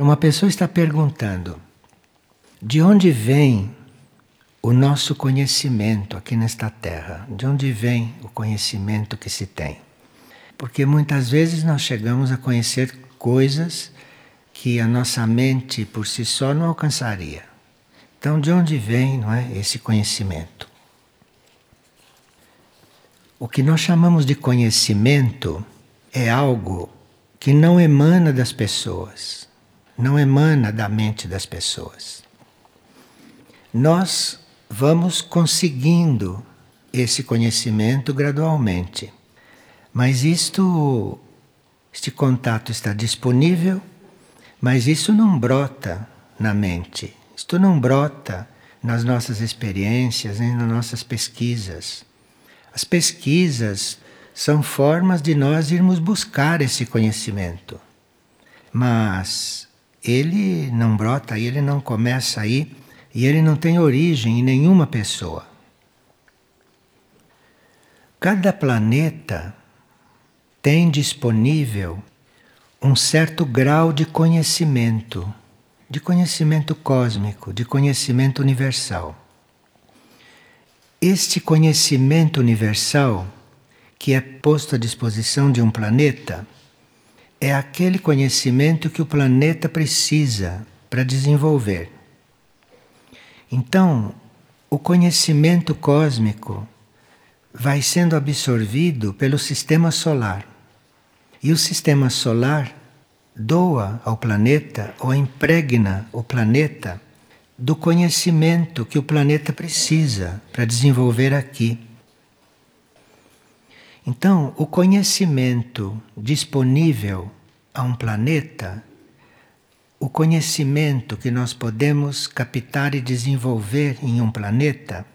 Uma pessoa está perguntando: de onde vem o nosso conhecimento aqui nesta terra? De onde vem o conhecimento que se tem? Porque muitas vezes nós chegamos a conhecer coisas que a nossa mente por si só não alcançaria. Então, de onde vem não é, esse conhecimento? O que nós chamamos de conhecimento é algo que não emana das pessoas não emana da mente das pessoas. Nós vamos conseguindo esse conhecimento gradualmente. Mas isto este contato está disponível, mas isso não brota na mente. Isto não brota nas nossas experiências, nem nas nossas pesquisas. As pesquisas são formas de nós irmos buscar esse conhecimento. Mas ele não brota ele não começa aí e ele não tem origem em nenhuma pessoa. Cada planeta tem disponível um certo grau de conhecimento, de conhecimento cósmico, de conhecimento universal. Este conhecimento universal, que é posto à disposição de um planeta, é aquele conhecimento que o planeta precisa para desenvolver. Então, o conhecimento cósmico vai sendo absorvido pelo sistema solar. E o sistema solar doa ao planeta ou impregna o planeta do conhecimento que o planeta precisa para desenvolver aqui. Então, o conhecimento disponível a um planeta, o conhecimento que nós podemos captar e desenvolver em um planeta,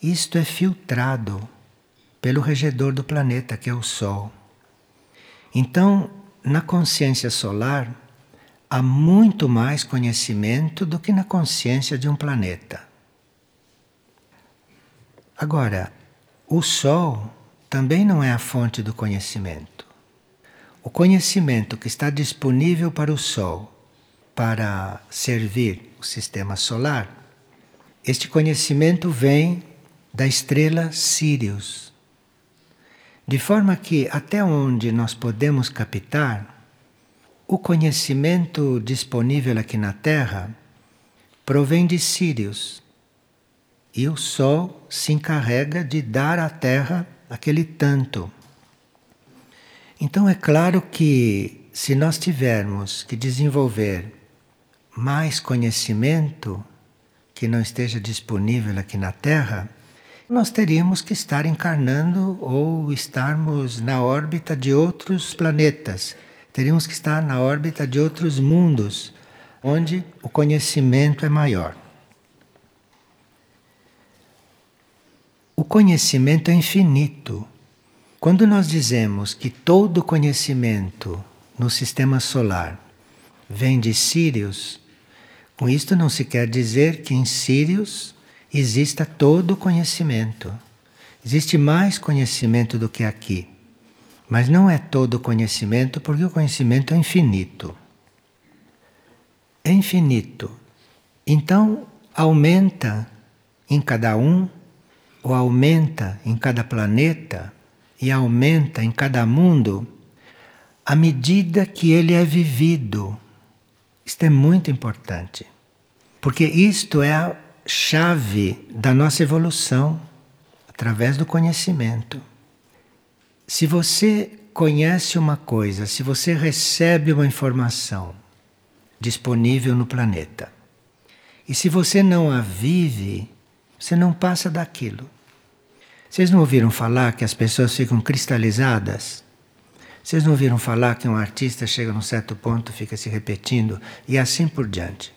isto é filtrado pelo regedor do planeta, que é o Sol. Então, na consciência solar, há muito mais conhecimento do que na consciência de um planeta. Agora, o Sol também não é a fonte do conhecimento. O conhecimento que está disponível para o Sol para servir o sistema solar, este conhecimento vem da estrela Sirius. De forma que até onde nós podemos captar, o conhecimento disponível aqui na Terra provém de Sirius. E o Sol se encarrega de dar à Terra aquele tanto. Então é claro que se nós tivermos que desenvolver mais conhecimento que não esteja disponível aqui na Terra, nós teríamos que estar encarnando ou estarmos na órbita de outros planetas. Teríamos que estar na órbita de outros mundos, onde o conhecimento é maior. O conhecimento é infinito. Quando nós dizemos que todo conhecimento no sistema solar vem de Sirius, com isto não se quer dizer que em Sirius exista todo conhecimento. Existe mais conhecimento do que aqui. Mas não é todo conhecimento, porque o conhecimento é infinito. É infinito. Então, aumenta em cada um ou aumenta em cada planeta e aumenta em cada mundo à medida que ele é vivido. Isto é muito importante, porque isto é a chave da nossa evolução através do conhecimento. Se você conhece uma coisa, se você recebe uma informação disponível no planeta, e se você não a vive, você não passa daquilo. Vocês não ouviram falar que as pessoas ficam cristalizadas? Vocês não ouviram falar que um artista chega num certo ponto, fica se repetindo e assim por diante?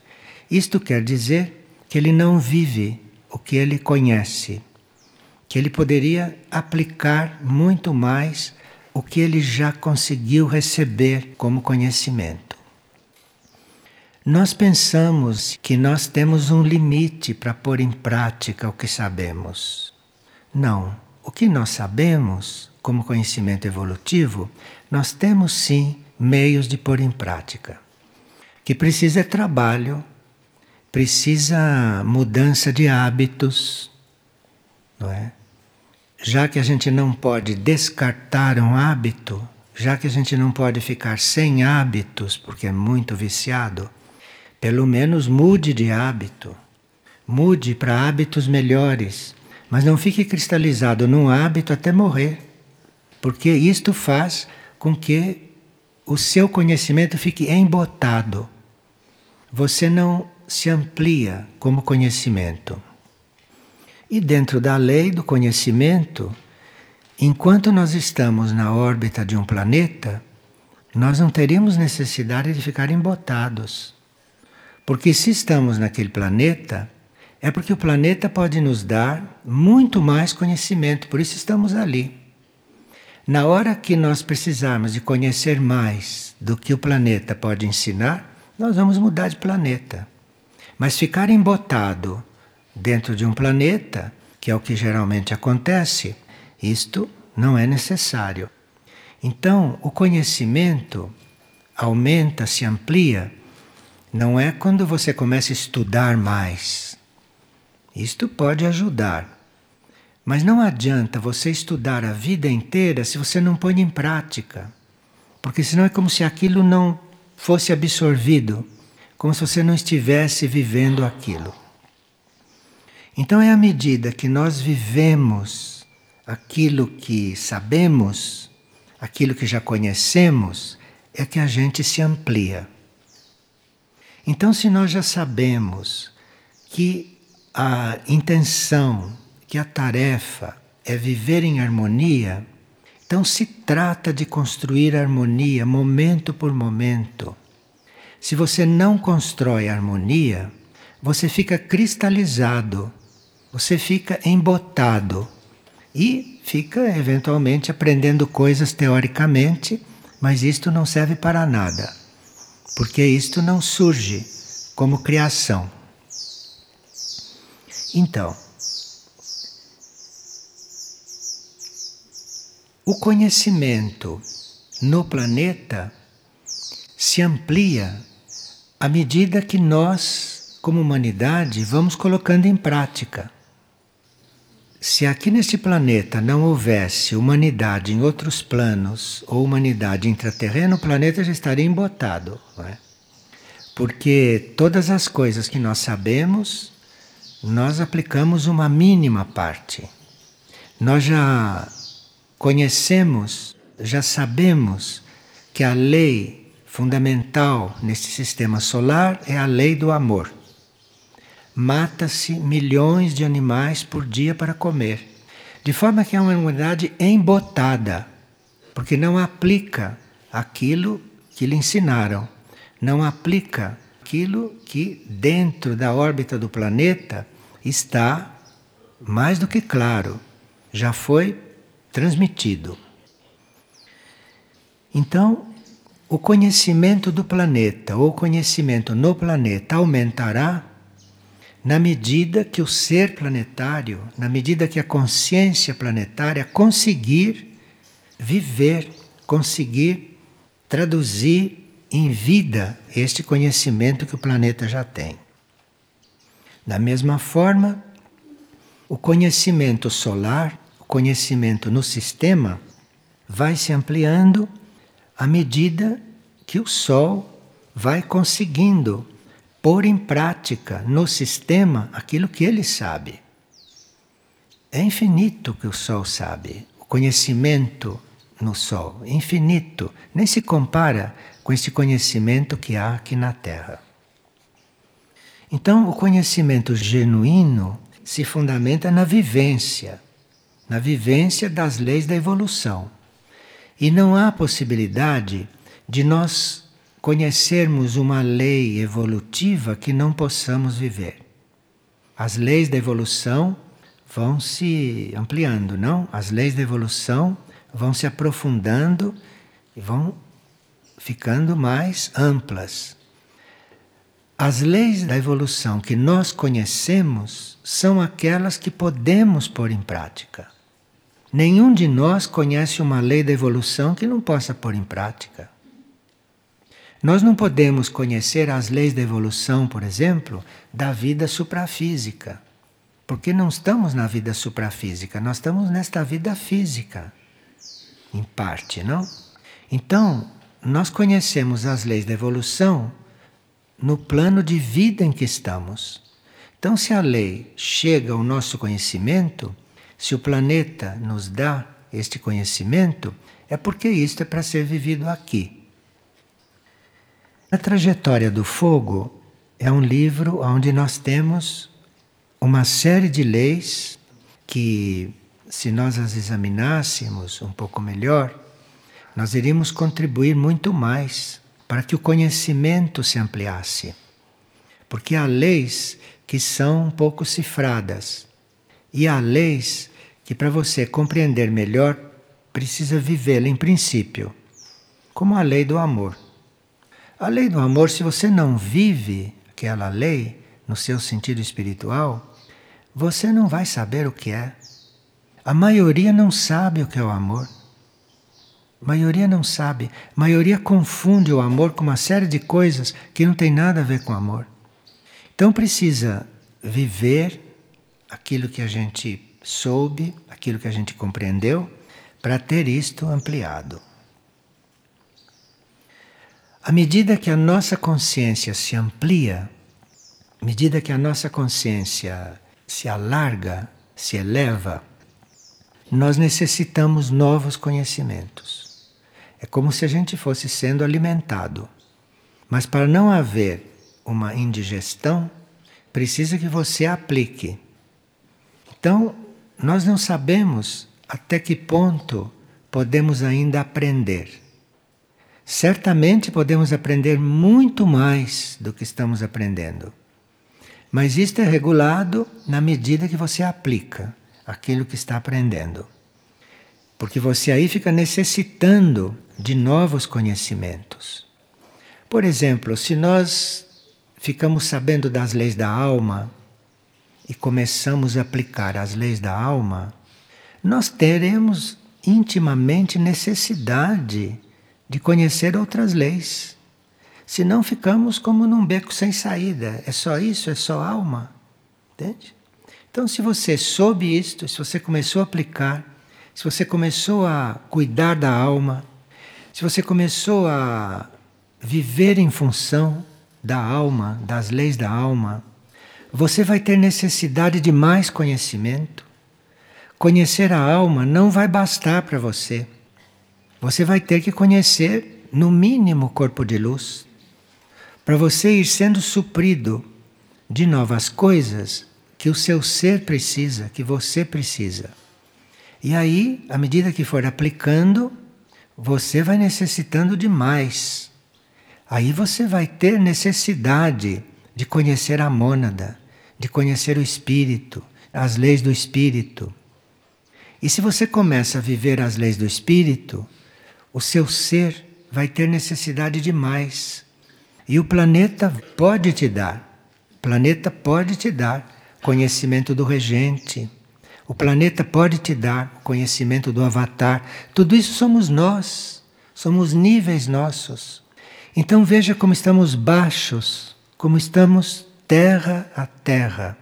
Isto quer dizer que ele não vive o que ele conhece, que ele poderia aplicar muito mais o que ele já conseguiu receber como conhecimento. Nós pensamos que nós temos um limite para pôr em prática o que sabemos. Não. O que nós sabemos, como conhecimento evolutivo, nós temos sim meios de pôr em prática. que precisa trabalho, precisa mudança de hábitos, não é? Já que a gente não pode descartar um hábito, já que a gente não pode ficar sem hábitos porque é muito viciado, pelo menos mude de hábito. Mude para hábitos melhores, mas não fique cristalizado num hábito até morrer, porque isto faz com que o seu conhecimento fique embotado. Você não se amplia como conhecimento. E dentro da lei do conhecimento, enquanto nós estamos na órbita de um planeta, nós não teríamos necessidade de ficar embotados. Porque se estamos naquele planeta, é porque o planeta pode nos dar muito mais conhecimento, por isso estamos ali. Na hora que nós precisarmos de conhecer mais do que o planeta pode ensinar, nós vamos mudar de planeta. Mas ficar embotado dentro de um planeta, que é o que geralmente acontece, isto não é necessário. Então, o conhecimento aumenta, se amplia, não é quando você começa a estudar mais. Isto pode ajudar. Mas não adianta você estudar a vida inteira se você não põe em prática. Porque senão é como se aquilo não fosse absorvido, como se você não estivesse vivendo aquilo. Então é à medida que nós vivemos aquilo que sabemos, aquilo que já conhecemos, é que a gente se amplia. Então, se nós já sabemos que a intenção, que a tarefa é viver em harmonia, então se trata de construir harmonia momento por momento. Se você não constrói harmonia, você fica cristalizado você fica embotado e fica eventualmente aprendendo coisas teoricamente, mas isto não serve para nada, porque isto não surge como criação. Então, o conhecimento no planeta se amplia à medida que nós, como humanidade, vamos colocando em prática. Se aqui neste planeta não houvesse humanidade em outros planos ou humanidade intraterrena, o planeta já estaria embotado. É? Porque todas as coisas que nós sabemos, nós aplicamos uma mínima parte. Nós já conhecemos, já sabemos que a lei fundamental neste sistema solar é a lei do amor mata-se milhões de animais por dia para comer. De forma que é uma humanidade embotada, porque não aplica aquilo que lhe ensinaram, não aplica aquilo que dentro da órbita do planeta está mais do que claro, já foi transmitido. Então, o conhecimento do planeta ou conhecimento no planeta aumentará na medida que o ser planetário, na medida que a consciência planetária conseguir viver, conseguir traduzir em vida este conhecimento que o planeta já tem. Da mesma forma, o conhecimento solar, o conhecimento no sistema, vai se ampliando à medida que o Sol vai conseguindo pôr em prática no sistema aquilo que ele sabe. É infinito o que o Sol sabe, o conhecimento no Sol, infinito, nem se compara com esse conhecimento que há aqui na Terra. Então, o conhecimento genuíno se fundamenta na vivência, na vivência das leis da evolução. E não há possibilidade de nós conhecermos uma lei evolutiva que não possamos viver. As leis da evolução vão se ampliando, não? As leis da evolução vão se aprofundando e vão ficando mais amplas. As leis da evolução que nós conhecemos são aquelas que podemos pôr em prática. Nenhum de nós conhece uma lei da evolução que não possa pôr em prática. Nós não podemos conhecer as leis da evolução, por exemplo, da vida suprafísica. Porque não estamos na vida suprafísica, nós estamos nesta vida física, em parte, não? Então, nós conhecemos as leis da evolução no plano de vida em que estamos. Então, se a lei chega ao nosso conhecimento, se o planeta nos dá este conhecimento, é porque isto é para ser vivido aqui. A Trajetória do Fogo é um livro onde nós temos uma série de leis que, se nós as examinássemos um pouco melhor, nós iríamos contribuir muito mais para que o conhecimento se ampliasse. Porque há leis que são um pouco cifradas e há leis que, para você compreender melhor, precisa vivê-la em princípio, como a lei do amor. A lei do amor, se você não vive aquela lei no seu sentido espiritual, você não vai saber o que é. A maioria não sabe o que é o amor. Maioria não sabe. Maioria confunde o amor com uma série de coisas que não tem nada a ver com amor. Então precisa viver aquilo que a gente soube, aquilo que a gente compreendeu, para ter isto ampliado. À medida que a nossa consciência se amplia, à medida que a nossa consciência se alarga, se eleva, nós necessitamos novos conhecimentos. É como se a gente fosse sendo alimentado. Mas para não haver uma indigestão, precisa que você aplique. Então, nós não sabemos até que ponto podemos ainda aprender. Certamente podemos aprender muito mais do que estamos aprendendo. Mas isto é regulado na medida que você aplica aquilo que está aprendendo. Porque você aí fica necessitando de novos conhecimentos. Por exemplo, se nós ficamos sabendo das leis da alma e começamos a aplicar as leis da alma, nós teremos intimamente necessidade de conhecer outras leis. Senão ficamos como num beco sem saída. É só isso, é só alma. Entende? Então, se você soube isto, se você começou a aplicar, se você começou a cuidar da alma, se você começou a viver em função da alma, das leis da alma, você vai ter necessidade de mais conhecimento. Conhecer a alma não vai bastar para você. Você vai ter que conhecer, no mínimo, o corpo de luz para você ir sendo suprido de novas coisas que o seu ser precisa, que você precisa. E aí, à medida que for aplicando, você vai necessitando de mais. Aí você vai ter necessidade de conhecer a mônada, de conhecer o espírito, as leis do espírito. E se você começa a viver as leis do espírito, o seu ser vai ter necessidade de mais. E o planeta pode te dar, o planeta pode te dar conhecimento do regente, o planeta pode te dar conhecimento do avatar. Tudo isso somos nós, somos níveis nossos. Então veja como estamos baixos, como estamos terra a terra.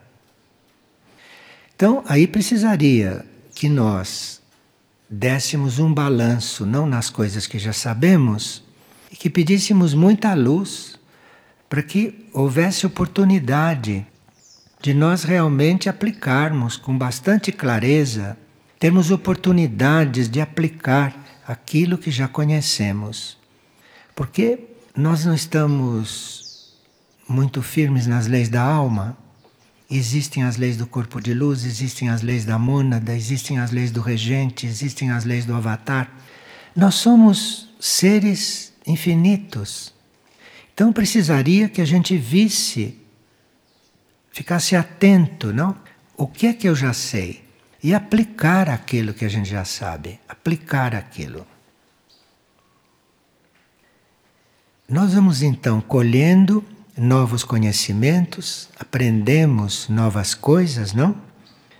Então aí precisaria que nós dessemos um balanço, não nas coisas que já sabemos, e que pedíssemos muita luz para que houvesse oportunidade de nós realmente aplicarmos com bastante clareza, termos oportunidades de aplicar aquilo que já conhecemos. Porque nós não estamos muito firmes nas leis da alma. Existem as leis do corpo de luz, existem as leis da mônada, existem as leis do regente, existem as leis do avatar. Nós somos seres infinitos então precisaria que a gente visse, ficasse atento, não? O que é que eu já sei? E aplicar aquilo que a gente já sabe, aplicar aquilo. Nós vamos então colhendo novos conhecimentos, aprendemos novas coisas, não?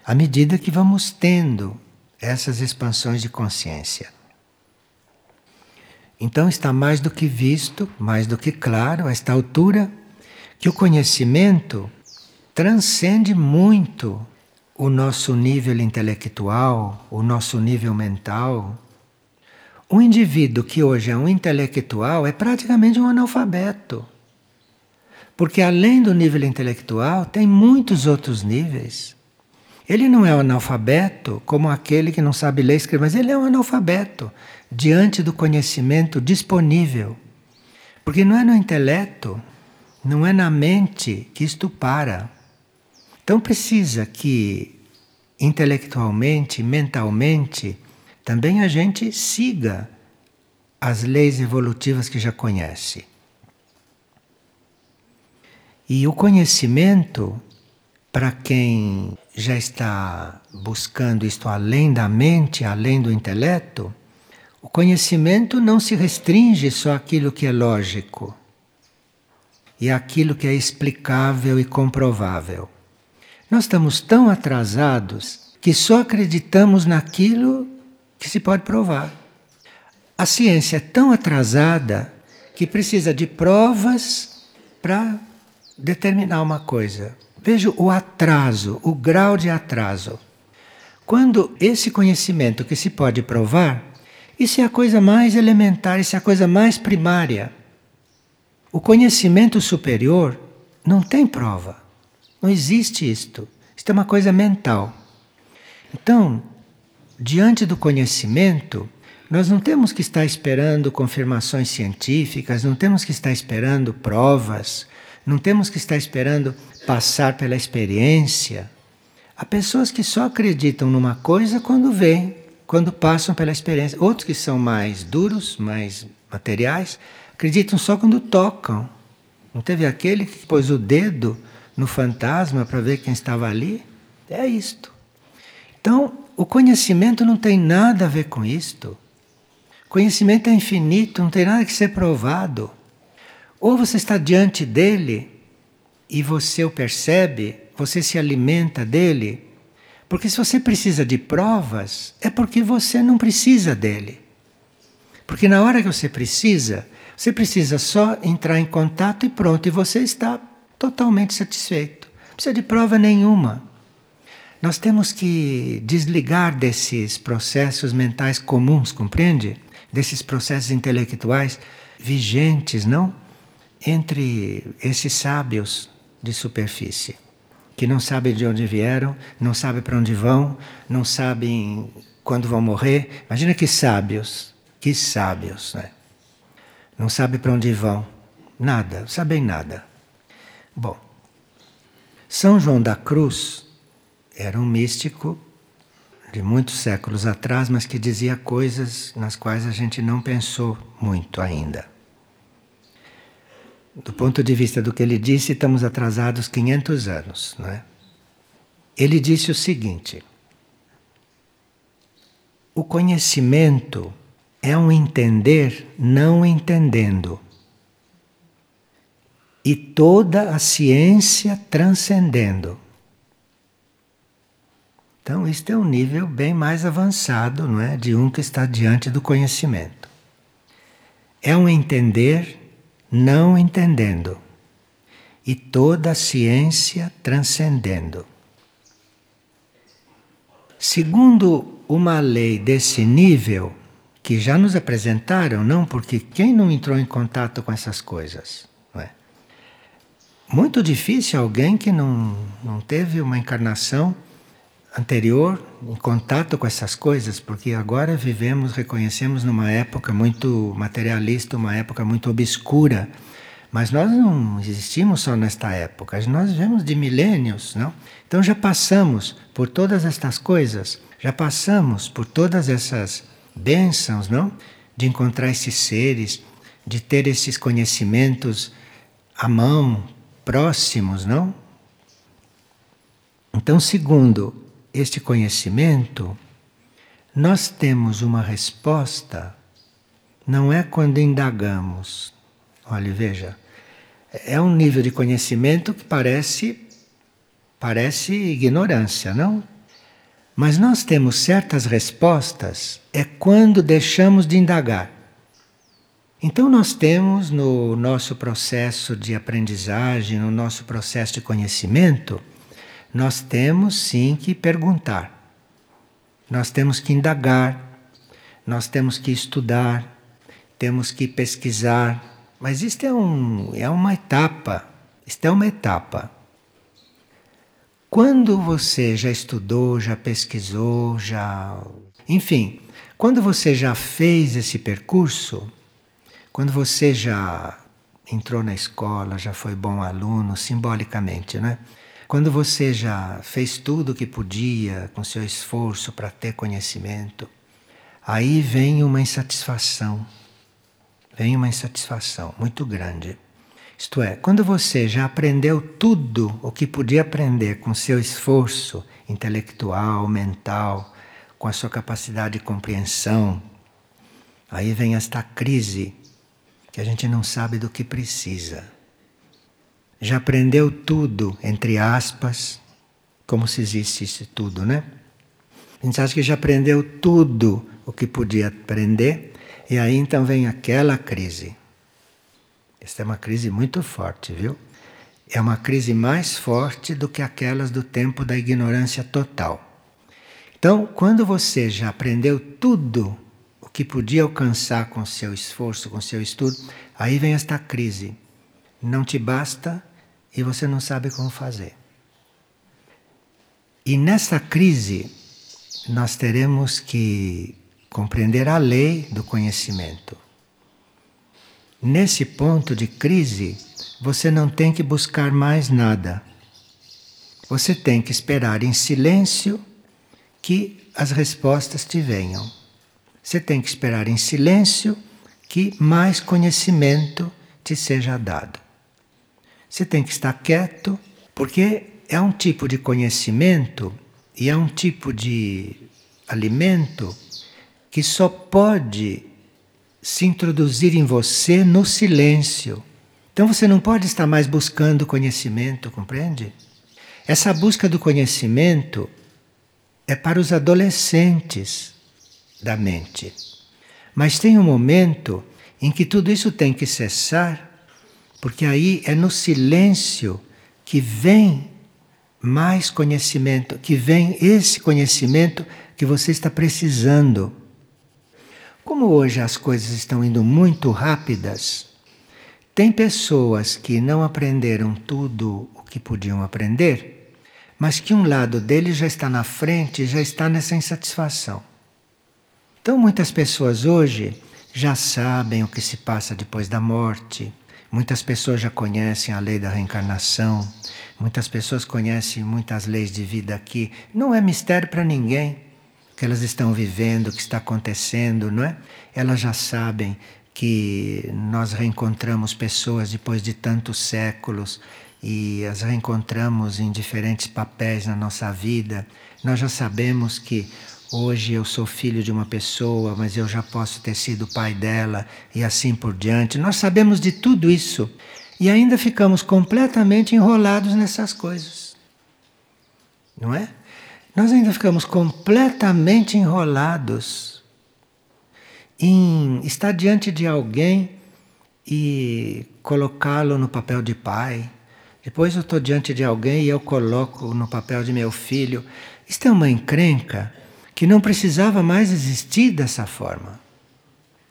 À medida que vamos tendo essas expansões de consciência. Então está mais do que visto, mais do que claro, a esta altura, que o conhecimento transcende muito o nosso nível intelectual, o nosso nível mental. Um indivíduo que hoje é um intelectual é praticamente um analfabeto. Porque além do nível intelectual, tem muitos outros níveis. Ele não é um analfabeto como aquele que não sabe ler e escrever, mas ele é um analfabeto diante do conhecimento disponível. Porque não é no intelecto, não é na mente que isto para. Então precisa que intelectualmente, mentalmente, também a gente siga as leis evolutivas que já conhece. E o conhecimento, para quem já está buscando isto além da mente, além do intelecto, o conhecimento não se restringe só àquilo que é lógico e àquilo que é explicável e comprovável. Nós estamos tão atrasados que só acreditamos naquilo que se pode provar. A ciência é tão atrasada que precisa de provas para determinar uma coisa. Veja o atraso, o grau de atraso. Quando esse conhecimento que se pode provar, isso é a coisa mais elementar, isso é a coisa mais primária. O conhecimento superior não tem prova. Não existe isto. Isto é uma coisa mental. Então, diante do conhecimento, nós não temos que estar esperando confirmações científicas, não temos que estar esperando provas, não temos que estar esperando passar pela experiência. Há pessoas que só acreditam numa coisa quando veem, quando passam pela experiência. Outros que são mais duros, mais materiais, acreditam só quando tocam. Não teve aquele que pôs o dedo no fantasma para ver quem estava ali? É isto. Então, o conhecimento não tem nada a ver com isto. Conhecimento é infinito, não tem nada que ser provado. Ou você está diante dele e você o percebe, você se alimenta dele. Porque se você precisa de provas, é porque você não precisa dele. Porque na hora que você precisa, você precisa só entrar em contato e pronto, e você está totalmente satisfeito. Não precisa de prova nenhuma. Nós temos que desligar desses processos mentais comuns, compreende? Desses processos intelectuais vigentes, não? Entre esses sábios de superfície, que não sabem de onde vieram, não sabem para onde vão, não sabem quando vão morrer. Imagina que sábios, que sábios, né? Não sabem para onde vão, nada, sabem nada. Bom, São João da Cruz era um místico de muitos séculos atrás, mas que dizia coisas nas quais a gente não pensou muito ainda. Do ponto de vista do que ele disse, estamos atrasados 500 anos, não é? Ele disse o seguinte: O conhecimento é um entender não entendendo e toda a ciência transcendendo. Então, este é um nível bem mais avançado, não é, de um que está diante do conhecimento. É um entender não entendendo e toda a ciência transcendendo. Segundo uma lei desse nível, que já nos apresentaram, não porque quem não entrou em contato com essas coisas? Muito difícil alguém que não, não teve uma encarnação anterior em contato com essas coisas, porque agora vivemos, reconhecemos numa época muito materialista, uma época muito obscura. Mas nós não existimos só nesta época, nós vivemos de milênios, não? Então já passamos por todas estas coisas, já passamos por todas essas bênçãos, não? De encontrar esses seres, de ter esses conhecimentos à mão, próximos, não? Então, segundo este conhecimento, nós temos uma resposta, não é quando indagamos. Olha, veja, é um nível de conhecimento que parece parece ignorância, não? Mas nós temos certas respostas é quando deixamos de indagar. Então, nós temos no nosso processo de aprendizagem, no nosso processo de conhecimento, nós temos sim que perguntar, nós temos que indagar, nós temos que estudar, temos que pesquisar, mas isto é, um, é uma etapa, isto é uma etapa. Quando você já estudou, já pesquisou, já. Enfim, quando você já fez esse percurso, quando você já entrou na escola, já foi bom aluno, simbolicamente, né? Quando você já fez tudo o que podia com seu esforço para ter conhecimento, aí vem uma insatisfação. Vem uma insatisfação muito grande. Isto é, quando você já aprendeu tudo o que podia aprender com seu esforço intelectual, mental, com a sua capacidade de compreensão, aí vem esta crise que a gente não sabe do que precisa. Já aprendeu tudo, entre aspas, como se existisse tudo, né? A gente acha que já aprendeu tudo o que podia aprender, e aí então vem aquela crise. Esta é uma crise muito forte, viu? É uma crise mais forte do que aquelas do tempo da ignorância total. Então, quando você já aprendeu tudo que podia alcançar com seu esforço, com seu estudo, aí vem esta crise. Não te basta e você não sabe como fazer. E nessa crise, nós teremos que compreender a lei do conhecimento. Nesse ponto de crise, você não tem que buscar mais nada. Você tem que esperar em silêncio que as respostas te venham. Você tem que esperar em silêncio que mais conhecimento te seja dado. Você tem que estar quieto, porque é um tipo de conhecimento e é um tipo de alimento que só pode se introduzir em você no silêncio. Então você não pode estar mais buscando conhecimento, compreende? Essa busca do conhecimento é para os adolescentes da mente. Mas tem um momento em que tudo isso tem que cessar, porque aí é no silêncio que vem mais conhecimento, que vem esse conhecimento que você está precisando. Como hoje as coisas estão indo muito rápidas, tem pessoas que não aprenderam tudo o que podiam aprender, mas que um lado deles já está na frente, já está nessa insatisfação. Então, muitas pessoas hoje já sabem o que se passa depois da morte, muitas pessoas já conhecem a lei da reencarnação, muitas pessoas conhecem muitas leis de vida aqui. Não é mistério para ninguém que elas estão vivendo, o que está acontecendo, não é? Elas já sabem que nós reencontramos pessoas depois de tantos séculos e as reencontramos em diferentes papéis na nossa vida. Nós já sabemos que Hoje eu sou filho de uma pessoa, mas eu já posso ter sido pai dela e assim por diante. Nós sabemos de tudo isso e ainda ficamos completamente enrolados nessas coisas. Não é? Nós ainda ficamos completamente enrolados em estar diante de alguém e colocá-lo no papel de pai. Depois eu estou diante de alguém e eu coloco no papel de meu filho. Isto é uma encrenca que não precisava mais existir dessa forma.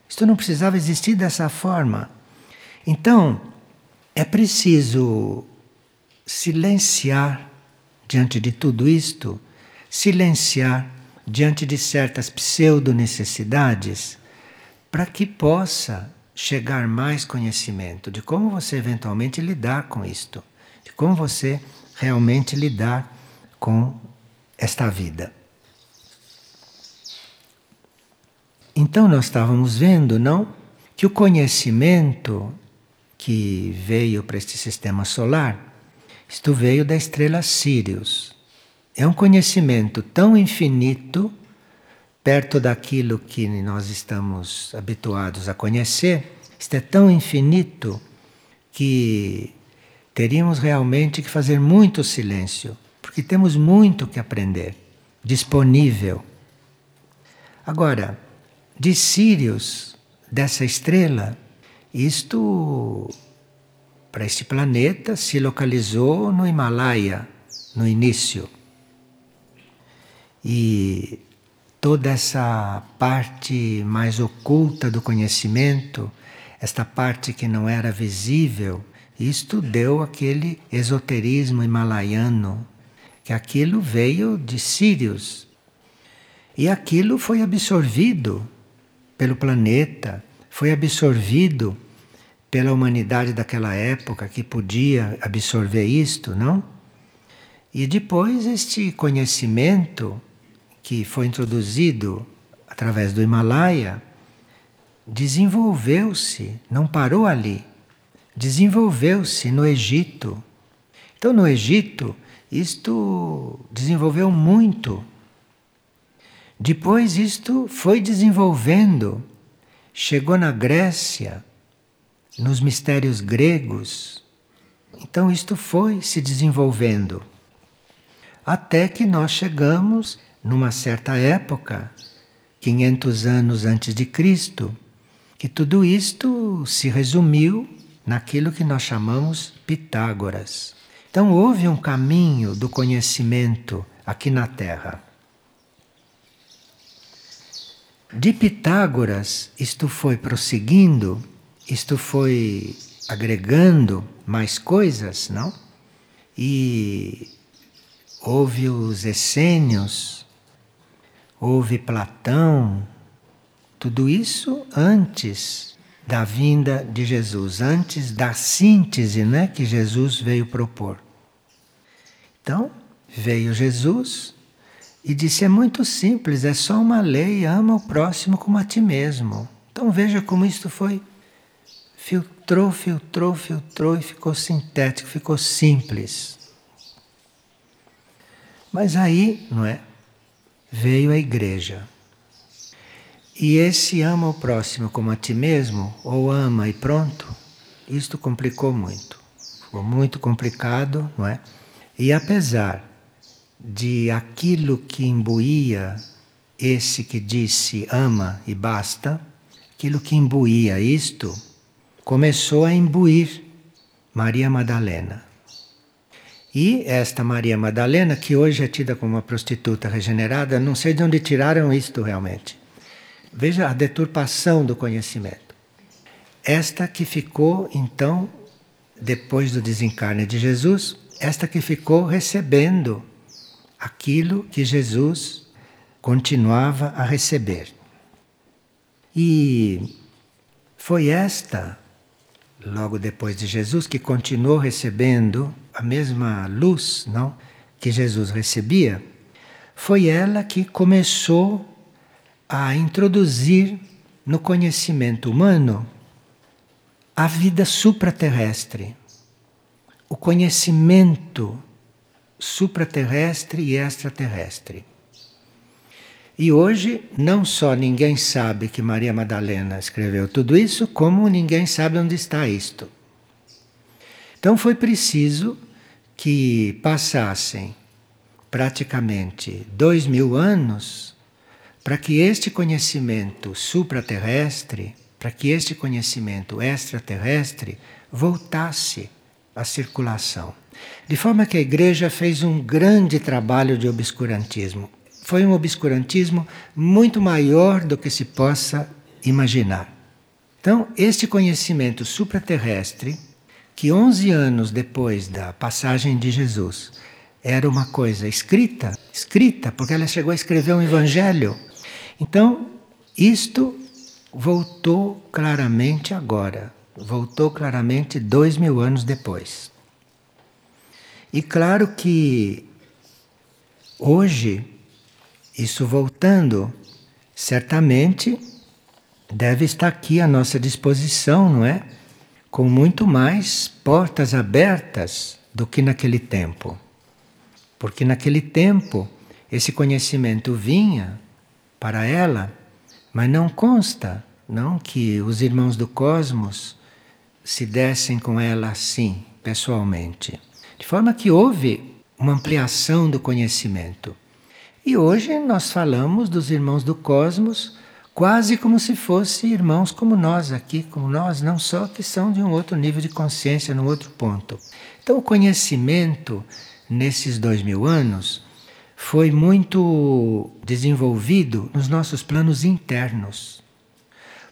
Isto não precisava existir dessa forma. Então, é preciso silenciar diante de tudo isto, silenciar diante de certas pseudo-necessidades, para que possa chegar mais conhecimento de como você eventualmente lidar com isto, de como você realmente lidar com esta vida. Então nós estávamos vendo, não, que o conhecimento que veio para este sistema solar, isto veio da estrela Sirius. É um conhecimento tão infinito, perto daquilo que nós estamos habituados a conhecer, isto é tão infinito que teríamos realmente que fazer muito silêncio, porque temos muito que aprender, disponível. Agora, de Sírios, dessa estrela, isto para este planeta se localizou no Himalaia no início. E toda essa parte mais oculta do conhecimento, esta parte que não era visível, isto deu aquele esoterismo himalaiano, que aquilo veio de Sírios. E aquilo foi absorvido pelo planeta, foi absorvido pela humanidade daquela época que podia absorver isto, não? E depois este conhecimento que foi introduzido através do Himalaia desenvolveu-se, não parou ali, desenvolveu-se no Egito. Então, no Egito, isto desenvolveu muito. Depois, isto foi desenvolvendo, chegou na Grécia, nos mistérios gregos. Então, isto foi se desenvolvendo. Até que nós chegamos numa certa época, 500 anos antes de Cristo, que tudo isto se resumiu naquilo que nós chamamos Pitágoras. Então houve um caminho do conhecimento aqui na Terra. De Pitágoras, isto foi prosseguindo, isto foi agregando mais coisas, não? E houve os essênios, houve Platão, tudo isso antes da vinda de Jesus, antes da síntese né, que Jesus veio propor. Então, veio Jesus e disse: é muito simples, é só uma lei, ama o próximo como a ti mesmo. Então veja como isto foi. Filtrou, filtrou, filtrou e ficou sintético, ficou simples. Mas aí, não é? Veio a igreja. E esse ama o próximo como a ti mesmo, ou ama e pronto, isto complicou muito. Ficou muito complicado, não é? E apesar de aquilo que imbuía esse que disse ama e basta, aquilo que imbuía isto, começou a imbuir Maria Madalena. E esta Maria Madalena, que hoje é tida como uma prostituta regenerada, não sei de onde tiraram isto realmente. Veja a deturpação do conhecimento. Esta que ficou, então, depois do desencarne de Jesus, esta que ficou recebendo aquilo que Jesus continuava a receber. E foi esta logo depois de Jesus, que continuou recebendo a mesma luz, não, que Jesus recebia, foi ela que começou a introduzir no conhecimento humano a vida supraterrestre, o conhecimento supraterrestre e extraterrestre. E hoje não só ninguém sabe que Maria Madalena escreveu tudo isso, como ninguém sabe onde está isto. Então foi preciso que passassem praticamente dois mil anos para que este conhecimento supraterrestre, para que este conhecimento extraterrestre voltasse à circulação. De forma que a igreja fez um grande trabalho de obscurantismo foi um obscurantismo muito maior do que se possa imaginar. Então, este conhecimento supraterrestre, que 11 anos depois da passagem de Jesus era uma coisa escrita, escrita, porque ela chegou a escrever um evangelho. Então, isto voltou claramente agora, voltou claramente dois mil anos depois. E claro que hoje isso voltando, certamente deve estar aqui à nossa disposição, não é? Com muito mais portas abertas do que naquele tempo. Porque naquele tempo esse conhecimento vinha para ela, mas não consta, não que os irmãos do cosmos se dessem com ela assim, pessoalmente. De forma que houve uma ampliação do conhecimento. E hoje nós falamos dos irmãos do cosmos quase como se fossem irmãos como nós aqui, como nós, não só que são de um outro nível de consciência, num outro ponto. Então, o conhecimento nesses dois mil anos foi muito desenvolvido nos nossos planos internos.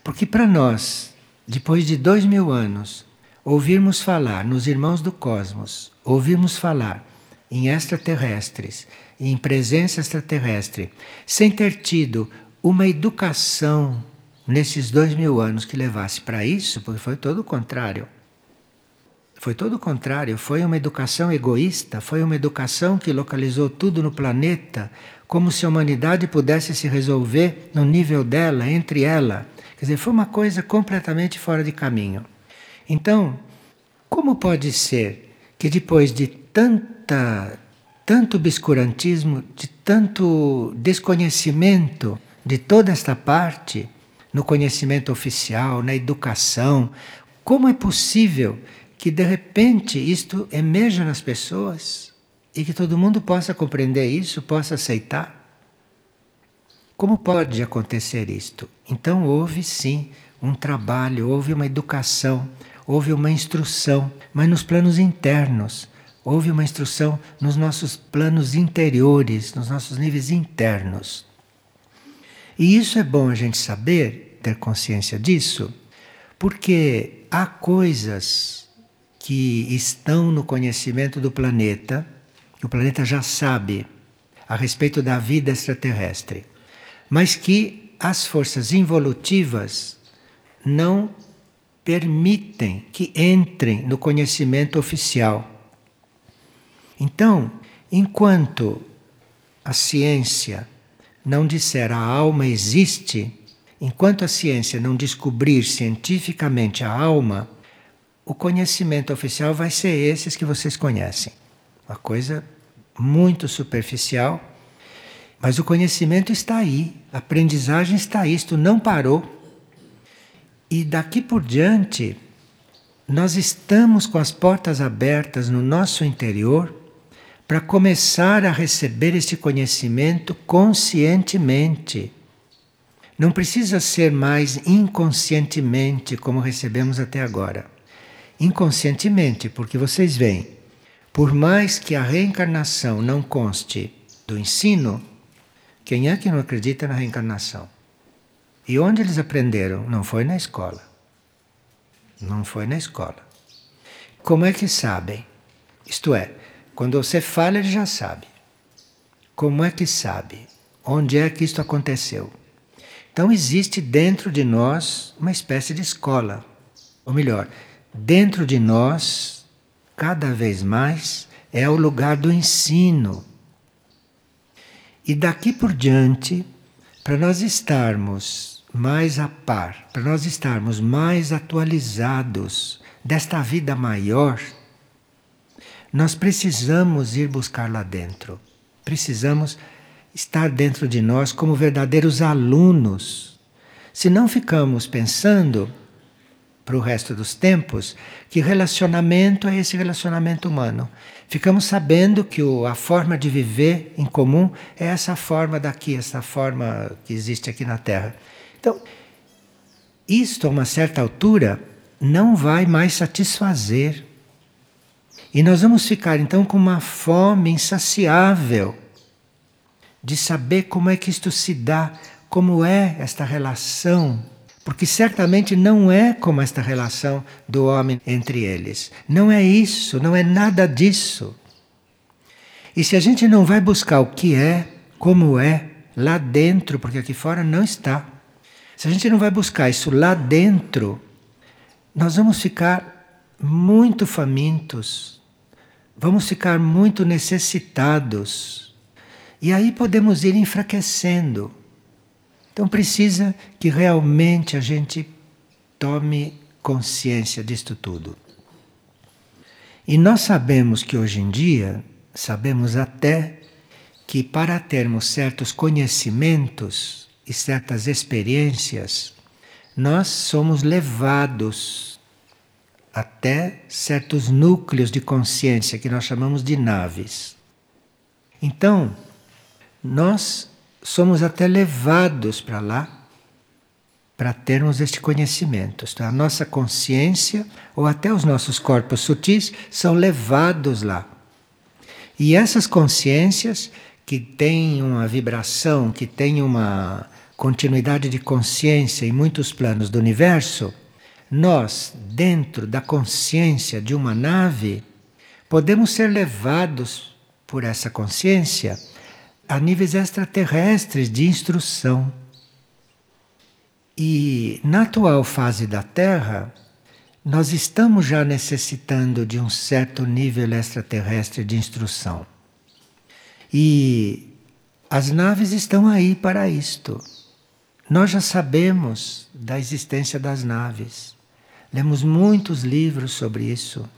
Porque para nós, depois de dois mil anos, ouvirmos falar nos irmãos do cosmos, ouvirmos falar em extraterrestres, em presença extraterrestre, sem ter tido uma educação nesses dois mil anos que levasse para isso, porque foi todo o contrário. Foi todo o contrário, foi uma educação egoísta, foi uma educação que localizou tudo no planeta, como se a humanidade pudesse se resolver no nível dela, entre ela. Quer dizer, foi uma coisa completamente fora de caminho. Então, como pode ser que depois de tanta tanto obscurantismo, de tanto desconhecimento de toda esta parte, no conhecimento oficial, na educação, como é possível que de repente isto emerja nas pessoas e que todo mundo possa compreender isso, possa aceitar. Como pode acontecer isto? Então houve sim um trabalho, houve uma educação, houve uma instrução, mas nos planos internos, houve uma instrução nos nossos planos interiores, nos nossos níveis internos. E isso é bom a gente saber, ter consciência disso, porque há coisas que estão no conhecimento do planeta, que o planeta já sabe a respeito da vida extraterrestre, mas que as forças involutivas não permitem que entrem no conhecimento oficial. Então, enquanto a ciência não disser a alma existe, enquanto a ciência não descobrir cientificamente a alma, o conhecimento oficial vai ser esses que vocês conhecem. Uma coisa muito superficial, mas o conhecimento está aí, a aprendizagem está aí, isto não parou. E daqui por diante, nós estamos com as portas abertas no nosso interior para começar a receber este conhecimento conscientemente. Não precisa ser mais inconscientemente como recebemos até agora inconscientemente, porque vocês veem, por mais que a reencarnação não conste do ensino, quem é que não acredita na reencarnação? E onde eles aprenderam? Não foi na escola. Não foi na escola. Como é que sabem? Isto é, quando você fala, ele já sabe. Como é que sabe? Onde é que isto aconteceu? Então existe dentro de nós uma espécie de escola. Ou melhor, dentro de nós, cada vez mais, é o lugar do ensino. E daqui por diante, para nós estarmos mais a par, para nós estarmos mais atualizados desta vida maior, nós precisamos ir buscar lá dentro. Precisamos estar dentro de nós como verdadeiros alunos. Se não ficamos pensando para o resto dos tempos que relacionamento é esse relacionamento humano. Ficamos sabendo que o, a forma de viver em comum é essa forma daqui, essa forma que existe aqui na Terra. Então, isto a uma certa altura não vai mais satisfazer. E nós vamos ficar então com uma fome insaciável de saber como é que isto se dá, como é esta relação porque certamente não é como esta relação do homem entre eles. Não é isso, não é nada disso. E se a gente não vai buscar o que é, como é, lá dentro, porque aqui fora não está. Se a gente não vai buscar isso lá dentro, nós vamos ficar muito famintos, vamos ficar muito necessitados. E aí podemos ir enfraquecendo então precisa que realmente a gente tome consciência disto tudo. E nós sabemos que hoje em dia, sabemos até que para termos certos conhecimentos e certas experiências, nós somos levados até certos núcleos de consciência que nós chamamos de naves. Então, nós somos até levados para lá para termos este conhecimento. É, a nossa consciência ou até os nossos corpos sutis são levados lá. E essas consciências que têm uma vibração, que têm uma continuidade de consciência em muitos planos do universo, nós, dentro da consciência de uma nave, podemos ser levados por essa consciência a níveis extraterrestres de instrução. E na atual fase da Terra, nós estamos já necessitando de um certo nível extraterrestre de instrução. E as naves estão aí para isto. Nós já sabemos da existência das naves. Lemos muitos livros sobre isso.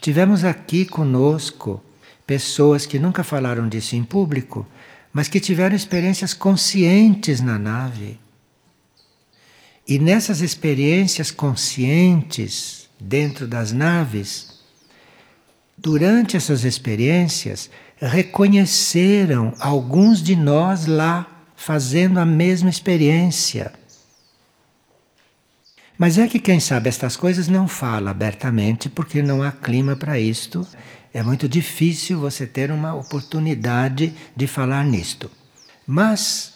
Tivemos aqui conosco pessoas que nunca falaram disso em público, mas que tiveram experiências conscientes na nave. E nessas experiências conscientes dentro das naves, durante essas experiências, reconheceram alguns de nós lá fazendo a mesma experiência. Mas é que quem sabe estas coisas não fala abertamente porque não há clima para isto. É muito difícil você ter uma oportunidade de falar nisto. Mas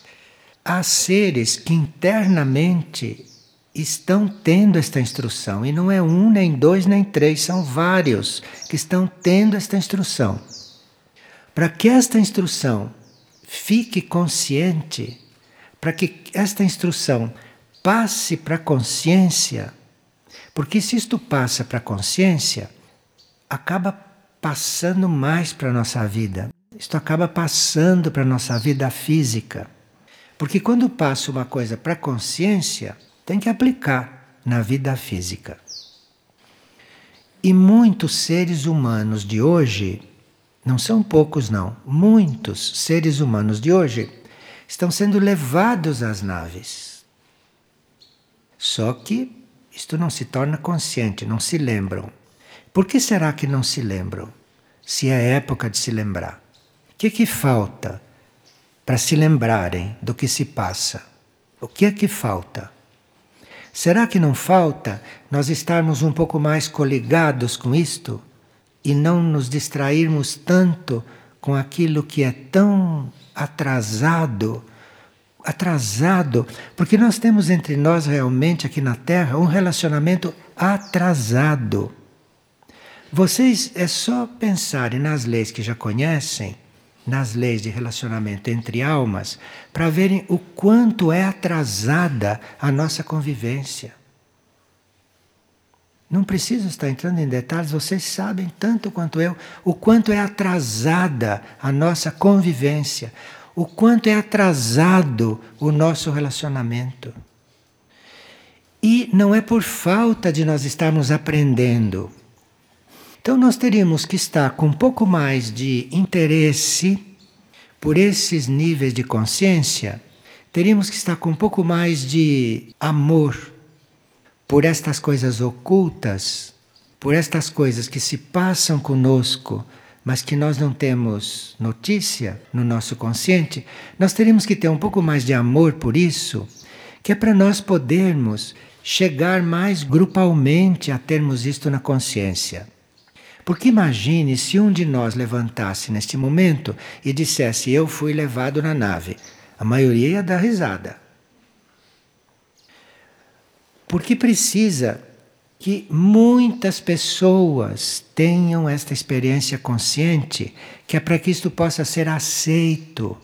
há seres que internamente estão tendo esta instrução, e não é um, nem dois, nem três, são vários que estão tendo esta instrução. Para que esta instrução fique consciente, para que esta instrução passe para a consciência, porque se isto passa para a consciência, acaba passando mais para a nossa vida. Isto acaba passando para a nossa vida física. Porque quando passa uma coisa para a consciência, tem que aplicar na vida física. E muitos seres humanos de hoje, não são poucos não, muitos seres humanos de hoje estão sendo levados às naves. Só que isto não se torna consciente, não se lembram. Por que será que não se lembram? Se é época de se lembrar. O que, que falta para se lembrarem do que se passa? O que é que falta? Será que não falta nós estarmos um pouco mais coligados com isto e não nos distrairmos tanto com aquilo que é tão atrasado? Atrasado, porque nós temos entre nós realmente aqui na Terra um relacionamento atrasado. Vocês é só pensarem nas leis que já conhecem nas leis de relacionamento entre almas para verem o quanto é atrasada a nossa convivência. Não preciso estar entrando em detalhes, vocês sabem tanto quanto eu o quanto é atrasada a nossa convivência, o quanto é atrasado o nosso relacionamento. E não é por falta de nós estarmos aprendendo então nós teríamos que estar com um pouco mais de interesse por esses níveis de consciência, teríamos que estar com um pouco mais de amor por estas coisas ocultas, por estas coisas que se passam conosco, mas que nós não temos notícia no nosso consciente, nós teríamos que ter um pouco mais de amor por isso, que é para nós podermos chegar mais grupalmente a termos isto na consciência. Porque imagine se um de nós levantasse neste momento e dissesse: Eu fui levado na nave. A maioria ia dar risada. Porque precisa que muitas pessoas tenham esta experiência consciente, que é para que isto possa ser aceito,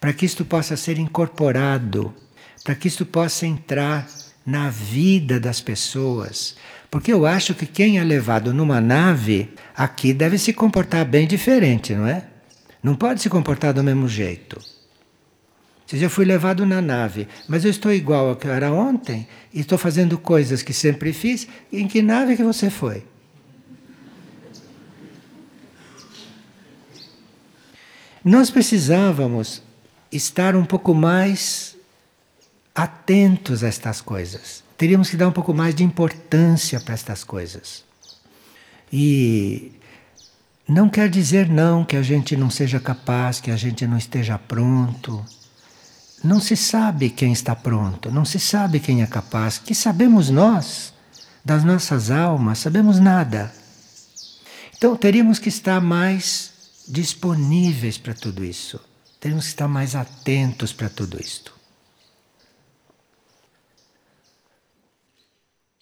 para que isto possa ser incorporado, para que isto possa entrar na vida das pessoas, porque eu acho que quem é levado numa nave aqui deve se comportar bem diferente, não é? Não pode se comportar do mesmo jeito. Se eu fui levado na nave, mas eu estou igual ao que eu era ontem e estou fazendo coisas que sempre fiz, em que nave que você foi? Nós precisávamos estar um pouco mais atentos a estas coisas teríamos que dar um pouco mais de importância para estas coisas. E não quer dizer não que a gente não seja capaz, que a gente não esteja pronto. Não se sabe quem está pronto, não se sabe quem é capaz. Que sabemos nós das nossas almas? Sabemos nada. Então teríamos que estar mais disponíveis para tudo isso. Teríamos que estar mais atentos para tudo isto.